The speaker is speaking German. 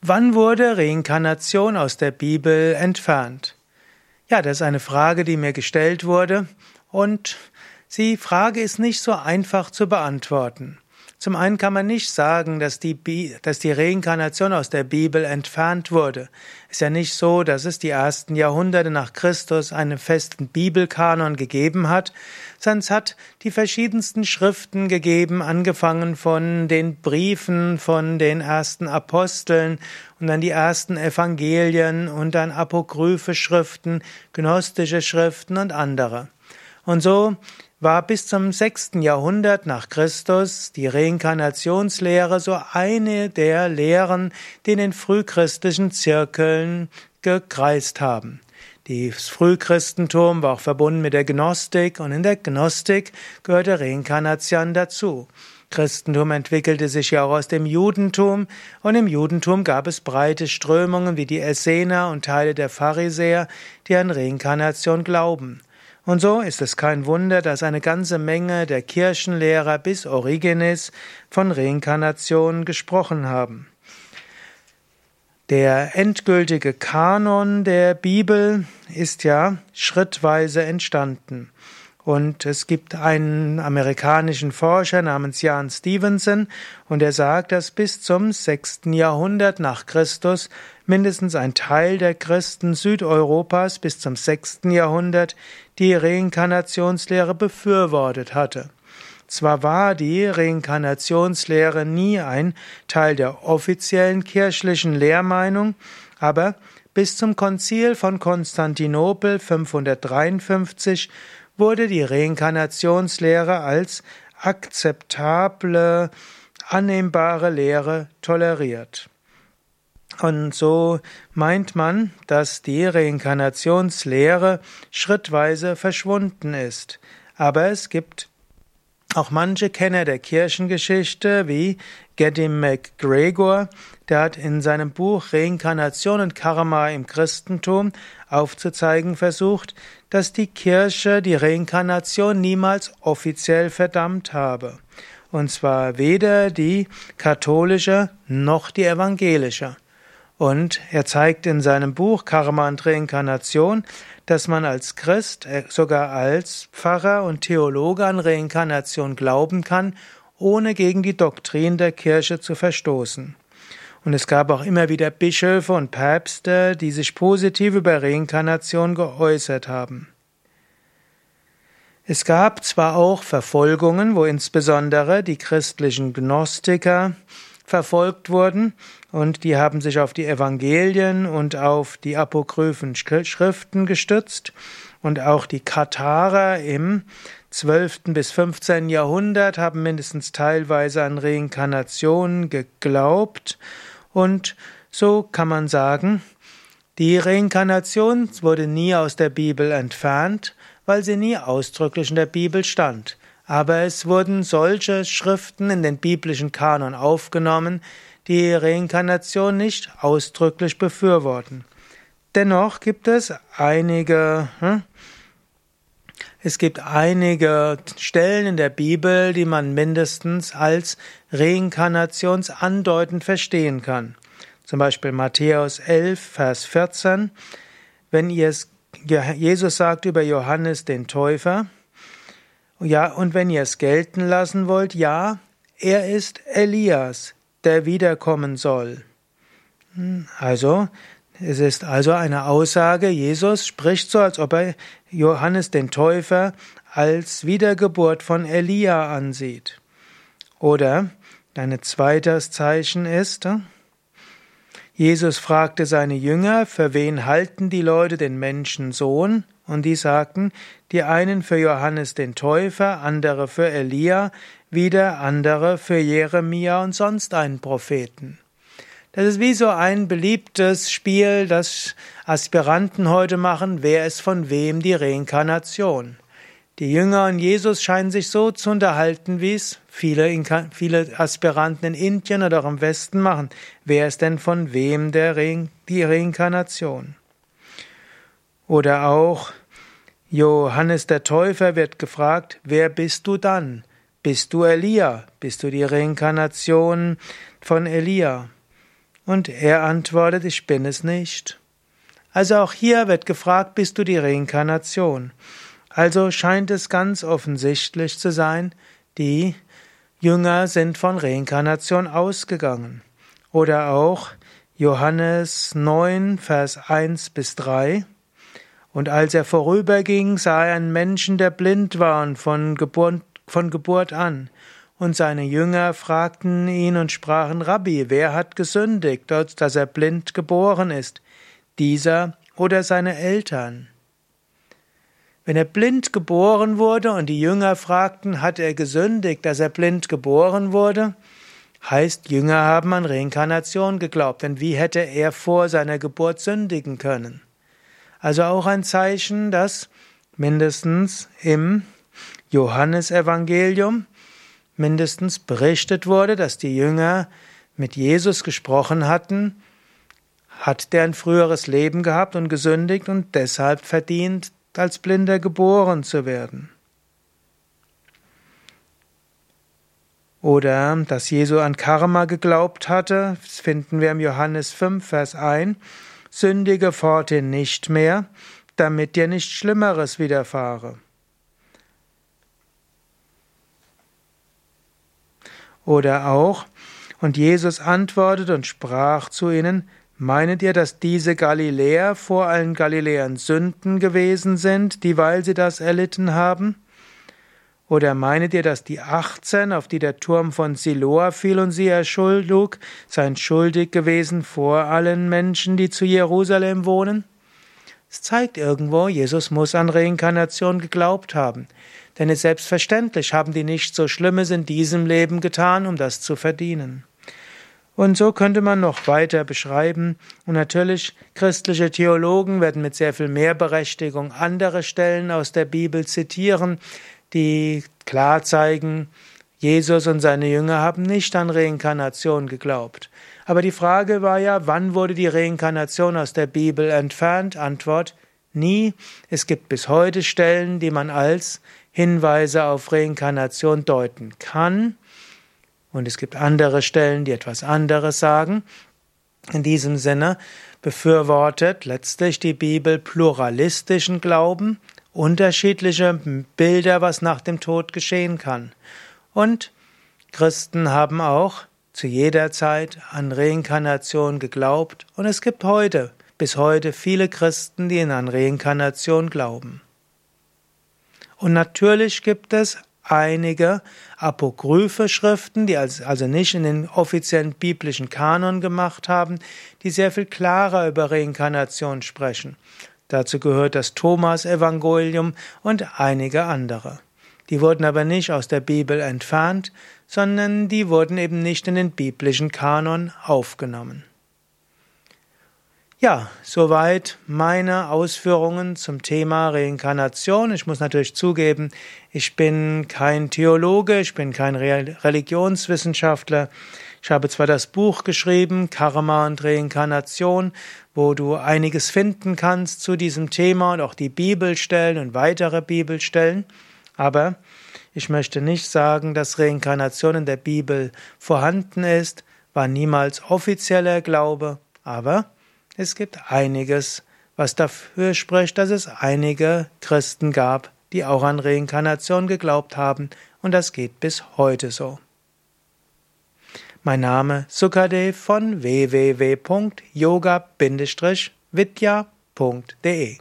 Wann wurde Reinkarnation aus der Bibel entfernt? Ja, das ist eine Frage, die mir gestellt wurde und die Frage ist nicht so einfach zu beantworten. Zum einen kann man nicht sagen, dass die, Bi dass die Reinkarnation aus der Bibel entfernt wurde. Ist ja nicht so, dass es die ersten Jahrhunderte nach Christus einen festen Bibelkanon gegeben hat, sondern es hat die verschiedensten Schriften gegeben, angefangen von den Briefen von den ersten Aposteln und dann die ersten Evangelien und dann apokryphe Schriften, gnostische Schriften und andere. Und so war bis zum sechsten Jahrhundert nach Christus die Reinkarnationslehre so eine der Lehren, die in den frühchristlichen Zirkeln gekreist haben. Das Frühchristentum war auch verbunden mit der Gnostik und in der Gnostik gehörte Reinkarnation dazu. Christentum entwickelte sich ja auch aus dem Judentum und im Judentum gab es breite Strömungen wie die Essener und Teile der Pharisäer, die an Reinkarnation glauben. Und so ist es kein Wunder, dass eine ganze Menge der Kirchenlehrer bis Origenes von Reinkarnation gesprochen haben. Der endgültige Kanon der Bibel ist ja schrittweise entstanden. Und es gibt einen amerikanischen Forscher namens Jan Stevenson und er sagt, dass bis zum sechsten Jahrhundert nach Christus mindestens ein Teil der Christen Südeuropas bis zum sechsten Jahrhundert die Reinkarnationslehre befürwortet hatte. Zwar war die Reinkarnationslehre nie ein Teil der offiziellen kirchlichen Lehrmeinung, aber bis zum Konzil von Konstantinopel 553 wurde die Reinkarnationslehre als akzeptable, annehmbare Lehre toleriert. Und so meint man, dass die Reinkarnationslehre schrittweise verschwunden ist. Aber es gibt auch manche Kenner der Kirchengeschichte wie Geddy McGregor, der hat in seinem Buch Reinkarnation und Karma im Christentum aufzuzeigen versucht, dass die Kirche die Reinkarnation niemals offiziell verdammt habe. Und zwar weder die katholische noch die evangelische. Und er zeigt in seinem Buch Karma und Reinkarnation, dass man als Christ, äh, sogar als Pfarrer und Theologe an Reinkarnation glauben kann, ohne gegen die Doktrin der Kirche zu verstoßen. Und es gab auch immer wieder Bischöfe und Päpste, die sich positiv über Reinkarnation geäußert haben. Es gab zwar auch Verfolgungen, wo insbesondere die christlichen Gnostiker verfolgt wurden, und die haben sich auf die Evangelien und auf die apokryphen Schriften gestützt, und auch die Katharer im 12. bis 15. Jahrhundert haben mindestens teilweise an Reinkarnation geglaubt, und so kann man sagen, die Reinkarnation wurde nie aus der Bibel entfernt, weil sie nie ausdrücklich in der Bibel stand. Aber es wurden solche Schriften in den biblischen Kanon aufgenommen, die Reinkarnation nicht ausdrücklich befürworten. Dennoch gibt es einige, hm, es gibt einige Stellen in der Bibel, die man mindestens als reinkarnationsandeutend verstehen kann. Zum Beispiel Matthäus 11, Vers 14. Wenn ihr es, Jesus sagt über Johannes den Täufer, ja, und wenn ihr es gelten lassen wollt, ja, er ist Elias, der wiederkommen soll. Hm, also, es ist also eine Aussage, Jesus spricht so, als ob er Johannes den Täufer als Wiedergeburt von Elia ansieht. Oder ein zweites Zeichen ist, Jesus fragte seine Jünger, für wen halten die Leute den Menschensohn? Und die sagten, die einen für Johannes den Täufer, andere für Elia, wieder andere für Jeremia und sonst einen Propheten. Das ist wie so ein beliebtes Spiel, das Aspiranten heute machen, wer ist von wem die Reinkarnation. Die Jünger und Jesus scheinen sich so zu unterhalten, wie es viele, viele Aspiranten in Indien oder auch im Westen machen. Wer ist denn von wem der Re die Reinkarnation? Oder auch Johannes der Täufer wird gefragt, wer bist du dann? Bist du Elia? Bist du die Reinkarnation von Elia? Und er antwortet, ich bin es nicht. Also auch hier wird gefragt, bist du die Reinkarnation? Also scheint es ganz offensichtlich zu sein, die Jünger sind von Reinkarnation ausgegangen. Oder auch Johannes 9, Vers 1 bis 3. Und als er vorüberging, sah er einen Menschen, der blind war und von Geburt, von Geburt an. Und seine Jünger fragten ihn und sprachen, Rabbi, wer hat gesündigt, dass er blind geboren ist? Dieser oder seine Eltern? Wenn er blind geboren wurde und die Jünger fragten, hat er gesündigt, dass er blind geboren wurde? Heißt, Jünger haben an Reinkarnation geglaubt, denn wie hätte er vor seiner Geburt sündigen können? Also auch ein Zeichen, dass mindestens im Johannesevangelium mindestens berichtet wurde, dass die Jünger mit Jesus gesprochen hatten, hat der ein früheres Leben gehabt und gesündigt und deshalb verdient, als Blinder geboren zu werden. Oder dass Jesu an Karma geglaubt hatte, das finden wir im Johannes 5, Vers 1, sündige forthin nicht mehr, damit dir nichts Schlimmeres widerfahre. Oder auch, und Jesus antwortet und sprach zu ihnen, Meinet ihr, dass diese Galiläer vor allen Galiläern Sünden gewesen sind, dieweil sie das erlitten haben? Oder meinet ihr, dass die 18, auf die der Turm von Siloa fiel und sie erschuldig, seien schuldig gewesen vor allen Menschen, die zu Jerusalem wohnen? Es zeigt irgendwo, Jesus muss an Reinkarnation geglaubt haben. Denn es selbstverständlich haben die nicht so Schlimmes in diesem Leben getan, um das zu verdienen. Und so könnte man noch weiter beschreiben. Und natürlich, christliche Theologen werden mit sehr viel mehr Berechtigung andere Stellen aus der Bibel zitieren, die klar zeigen, Jesus und seine Jünger haben nicht an Reinkarnation geglaubt. Aber die Frage war ja, wann wurde die Reinkarnation aus der Bibel entfernt? Antwort, nie. Es gibt bis heute Stellen, die man als Hinweise auf Reinkarnation deuten kann. Und es gibt andere Stellen, die etwas anderes sagen. In diesem Sinne befürwortet letztlich die Bibel pluralistischen Glauben, unterschiedliche Bilder, was nach dem Tod geschehen kann. Und Christen haben auch zu jeder Zeit an Reinkarnation geglaubt und es gibt heute, bis heute viele Christen, die an Reinkarnation glauben. Und natürlich gibt es einige apokryphe Schriften, die also nicht in den offiziellen biblischen Kanon gemacht haben, die sehr viel klarer über Reinkarnation sprechen. Dazu gehört das Thomas-Evangelium und einige andere. Die wurden aber nicht aus der Bibel entfernt, sondern die wurden eben nicht in den biblischen Kanon aufgenommen. Ja, soweit meine Ausführungen zum Thema Reinkarnation. Ich muss natürlich zugeben, ich bin kein Theologe, ich bin kein Religionswissenschaftler. Ich habe zwar das Buch geschrieben, Karma und Reinkarnation, wo du einiges finden kannst zu diesem Thema und auch die Bibelstellen und weitere Bibelstellen, aber ich möchte nicht sagen, dass Reinkarnation in der Bibel vorhanden ist, war niemals offizieller Glaube, aber es gibt einiges, was dafür spricht, dass es einige Christen gab, die auch an Reinkarnation geglaubt haben, und das geht bis heute so. Mein Name Sukadev von www.yoga-vidya.de